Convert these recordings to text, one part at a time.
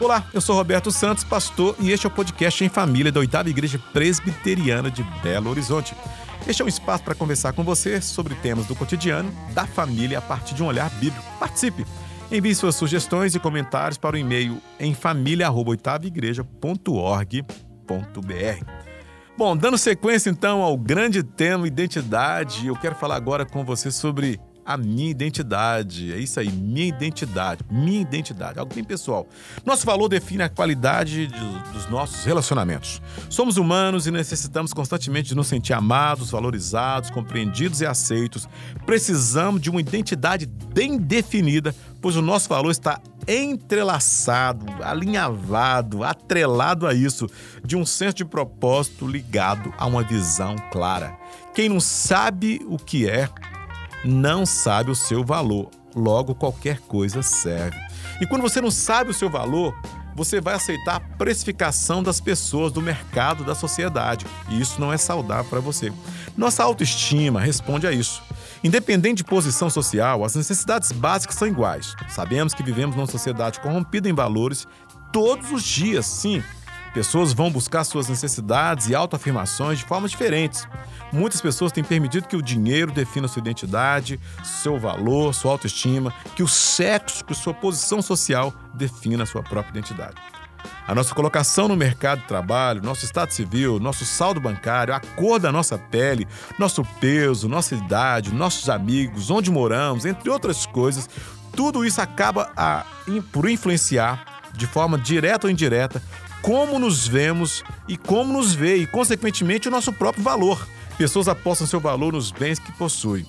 Olá, eu sou Roberto Santos, pastor, e este é o podcast em família da Oitava Igreja Presbiteriana de Belo Horizonte. Este é um espaço para conversar com você sobre temas do cotidiano, da família, a partir de um olhar bíblico. Participe! Envie suas sugestões e comentários para o e-mail em família.oitavaigreja.org.br. Bom, dando sequência então ao grande tema identidade, eu quero falar agora com você sobre a minha identidade. É isso aí, minha identidade, minha identidade, algo bem pessoal. Nosso valor define a qualidade de, dos nossos relacionamentos. Somos humanos e necessitamos constantemente de nos sentir amados, valorizados, compreendidos e aceitos. Precisamos de uma identidade bem definida, pois o nosso valor está entrelaçado, alinhavado, atrelado a isso, de um senso de propósito ligado a uma visão clara. Quem não sabe o que é, não sabe o seu valor. Logo, qualquer coisa serve. E quando você não sabe o seu valor, você vai aceitar a precificação das pessoas, do mercado, da sociedade. E isso não é saudável para você. Nossa autoestima responde a isso. Independente de posição social, as necessidades básicas são iguais. Sabemos que vivemos numa sociedade corrompida em valores todos os dias, sim. Pessoas vão buscar suas necessidades e autoafirmações de formas diferentes. Muitas pessoas têm permitido que o dinheiro defina sua identidade, seu valor, sua autoestima, que o sexo, que sua posição social defina sua própria identidade. A nossa colocação no mercado de trabalho, nosso estado civil, nosso saldo bancário, a cor da nossa pele, nosso peso, nossa idade, nossos amigos, onde moramos, entre outras coisas, tudo isso acaba a, por influenciar de forma direta ou indireta como nos vemos e como nos vê, e, consequentemente, o nosso próprio valor. Pessoas apostam seu valor nos bens que possuem.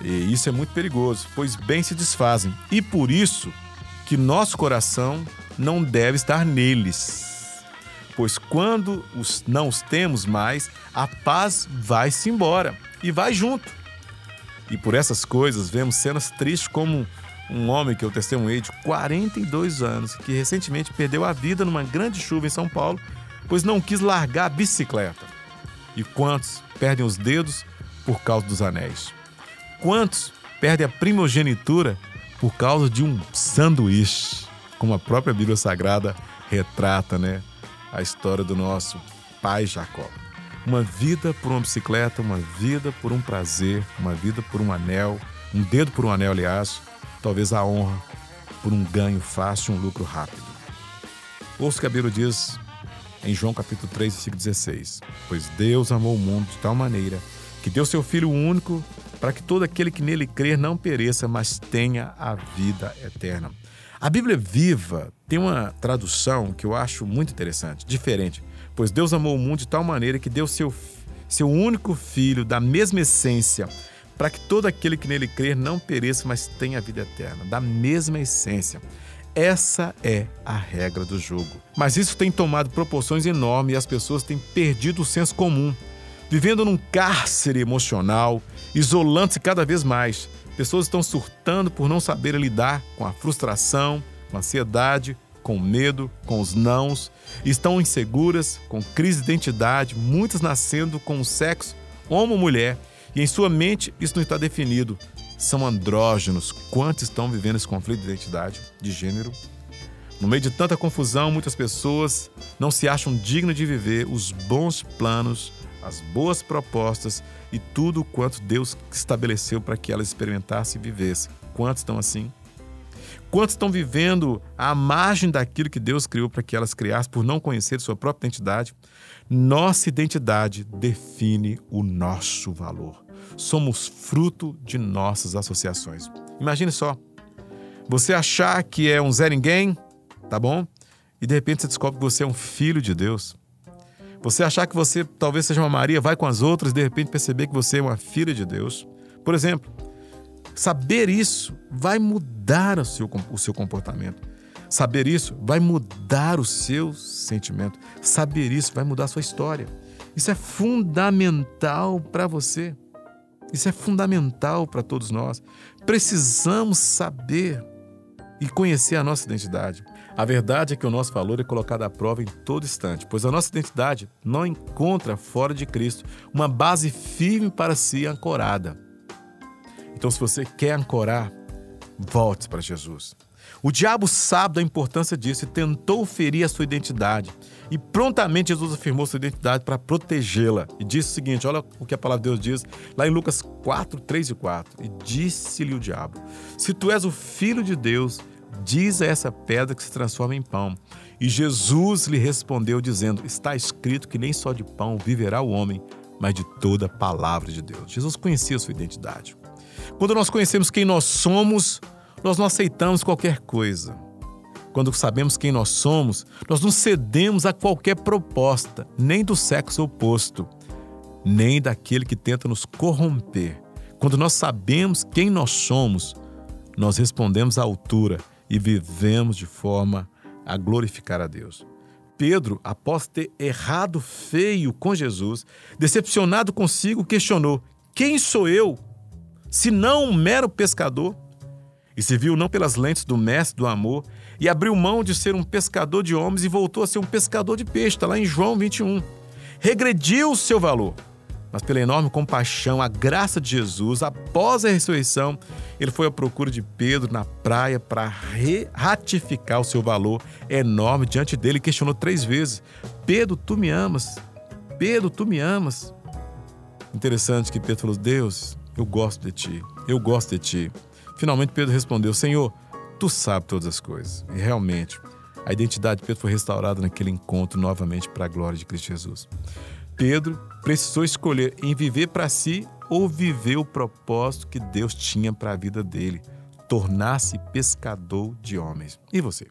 E isso é muito perigoso, pois bens se desfazem. E por isso que nosso coração não deve estar neles. Pois quando os, não os temos mais, a paz vai-se embora e vai junto. E por essas coisas vemos cenas tristes como um homem que eu testemunhei de 42 anos, que recentemente perdeu a vida numa grande chuva em São Paulo, pois não quis largar a bicicleta. E quantos perdem os dedos por causa dos anéis? Quantos perdem a primogenitura por causa de um sanduíche? Como a própria Bíblia Sagrada retrata, né? A história do nosso pai Jacó. Uma vida por uma bicicleta, uma vida por um prazer, uma vida por um anel, um dedo por um anel, aliás, talvez a honra por um ganho fácil, um lucro rápido. Ouça o que a Bíblia diz em João capítulo 3, versículo 16. Pois Deus amou o mundo de tal maneira que deu seu Filho único para que todo aquele que nele crer não pereça, mas tenha a vida eterna. A Bíblia Viva tem uma tradução que eu acho muito interessante, diferente. Pois Deus amou o mundo de tal maneira que deu seu, seu único filho da mesma essência para que todo aquele que nele crer não pereça, mas tenha a vida eterna, da mesma essência. Essa é a regra do jogo. Mas isso tem tomado proporções enormes e as pessoas têm perdido o senso comum, vivendo num cárcere emocional, isolando-se cada vez mais. Pessoas estão surtando por não saber lidar com a frustração, com a ansiedade, com medo, com os nãos, estão inseguras, com crise de identidade, muitas nascendo com o sexo homo mulher e em sua mente isso não está definido. São andrógenos. Quantos estão vivendo esse conflito de identidade, de gênero? No meio de tanta confusão, muitas pessoas não se acham dignas de viver os bons planos, as boas propostas e tudo quanto Deus estabeleceu para que elas experimentassem e vivessem. Quantos estão assim? Quantos estão vivendo à margem daquilo que Deus criou para que elas criassem por não conhecer sua própria identidade? Nossa identidade define o nosso valor. Somos fruto de nossas associações. Imagine só, você achar que é um Zé Ninguém, tá bom? E de repente você descobre que você é um filho de Deus. Você achar que você talvez seja uma Maria, vai com as outras e de repente perceber que você é uma filha de Deus. Por exemplo, saber isso vai mudar o seu, o seu comportamento. Saber isso vai mudar o seu sentimento. Saber isso vai mudar a sua história. Isso é fundamental para você. Isso é fundamental para todos nós. Precisamos saber e conhecer a nossa identidade. A verdade é que o nosso valor é colocado à prova em todo instante, pois a nossa identidade não encontra fora de Cristo uma base firme para si ancorada. Então, se você quer ancorar, volte para Jesus. O diabo sabe da importância disso e tentou ferir a sua identidade. E prontamente Jesus afirmou sua identidade para protegê-la. E disse o seguinte: olha o que a palavra de Deus diz lá em Lucas 4, 3 e 4. E disse-lhe o diabo: Se tu és o filho de Deus, diz a essa pedra que se transforma em pão. E Jesus lhe respondeu, dizendo: Está escrito que nem só de pão viverá o homem, mas de toda a palavra de Deus. Jesus conhecia sua identidade. Quando nós conhecemos quem nós somos, nós não aceitamos qualquer coisa. Quando sabemos quem nós somos, nós não cedemos a qualquer proposta, nem do sexo oposto, nem daquele que tenta nos corromper. Quando nós sabemos quem nós somos, nós respondemos à altura e vivemos de forma a glorificar a Deus. Pedro, após ter errado feio com Jesus, decepcionado consigo, questionou: Quem sou eu? Se não um mero pescador? e se viu não pelas lentes do mestre do amor, e abriu mão de ser um pescador de homens e voltou a ser um pescador de peixe, está lá em João 21. Regrediu o seu valor, mas pela enorme compaixão, a graça de Jesus, após a ressurreição, ele foi à procura de Pedro na praia para ratificar o seu valor enorme diante dele e questionou três vezes: Pedro, tu me amas? Pedro, tu me amas? Interessante que Pedro falou: Deus, eu gosto de ti, eu gosto de ti. Finalmente Pedro respondeu: Senhor, tu sabes todas as coisas. E realmente, a identidade de Pedro foi restaurada naquele encontro novamente para a glória de Cristo Jesus. Pedro precisou escolher em viver para si ou viver o propósito que Deus tinha para a vida dele, tornar-se pescador de homens. E você?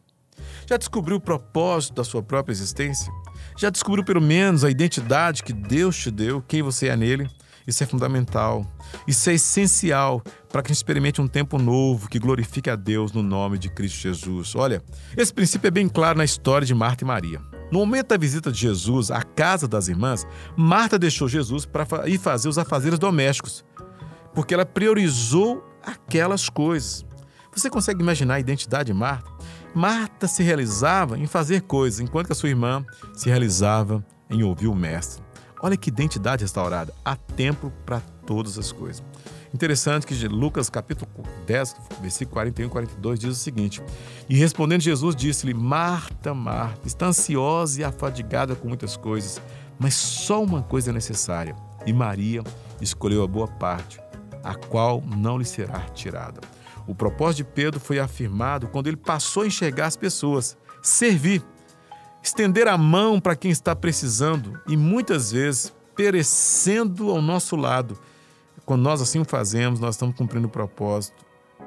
Já descobriu o propósito da sua própria existência? Já descobriu pelo menos a identidade que Deus te deu, quem você é nele? Isso é fundamental. Isso é essencial para que a gente experimente um tempo novo que glorifique a Deus no nome de Cristo Jesus. Olha, esse princípio é bem claro na história de Marta e Maria. No momento da visita de Jesus à casa das irmãs, Marta deixou Jesus para ir fazer os afazeres domésticos, porque ela priorizou aquelas coisas. Você consegue imaginar a identidade de Marta? Marta se realizava em fazer coisas, enquanto que a sua irmã se realizava em ouvir o Mestre. Olha que identidade restaurada. Há tempo para todas as coisas. Interessante que Lucas capítulo 10, versículo 41 e 42 diz o seguinte: E respondendo Jesus disse-lhe: Marta, Marta, está ansiosa e afadigada com muitas coisas, mas só uma coisa é necessária. E Maria escolheu a boa parte, a qual não lhe será tirada. O propósito de Pedro foi afirmado quando ele passou a enxergar as pessoas, servir estender a mão para quem está precisando e muitas vezes perecendo ao nosso lado. Quando nós assim o fazemos, nós estamos cumprindo o propósito,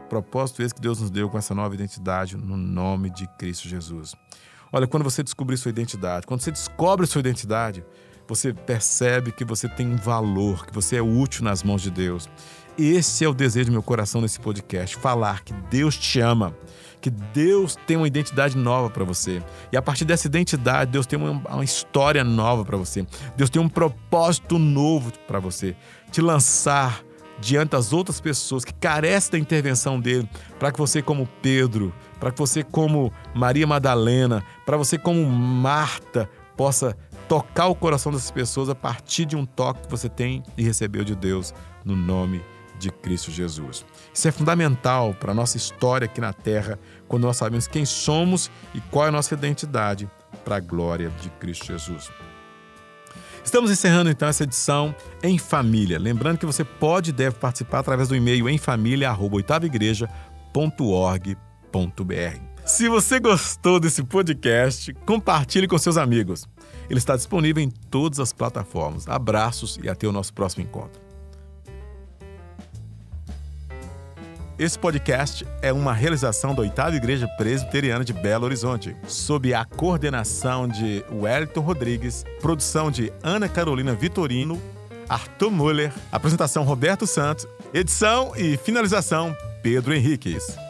propósito esse que Deus nos deu com essa nova identidade no nome de Cristo Jesus. Olha, quando você descobrir sua identidade, quando você descobre sua identidade, você percebe que você tem valor, que você é útil nas mãos de Deus. Esse é o desejo do meu coração nesse podcast: falar que Deus te ama, que Deus tem uma identidade nova para você. E a partir dessa identidade, Deus tem uma, uma história nova para você. Deus tem um propósito novo para você. Te lançar diante das outras pessoas que carecem da intervenção dele, para que você, como Pedro, para que você, como Maria Madalena, para você, como Marta, possa tocar o coração dessas pessoas a partir de um toque que você tem e recebeu de Deus, no nome de Cristo Jesus. Isso é fundamental para a nossa história aqui na Terra, quando nós sabemos quem somos e qual é a nossa identidade para a glória de Cristo Jesus. Estamos encerrando então essa edição em família. Lembrando que você pode e deve participar através do e-mail em família@oitavaigreja.org.br. Se você gostou desse podcast, compartilhe com seus amigos. Ele está disponível em todas as plataformas. Abraços e até o nosso próximo encontro. Esse podcast é uma realização da Oitava Igreja Presbiteriana de Belo Horizonte, sob a coordenação de Wellington Rodrigues, produção de Ana Carolina Vitorino, Arthur Muller, apresentação Roberto Santos, edição e finalização Pedro Henriques.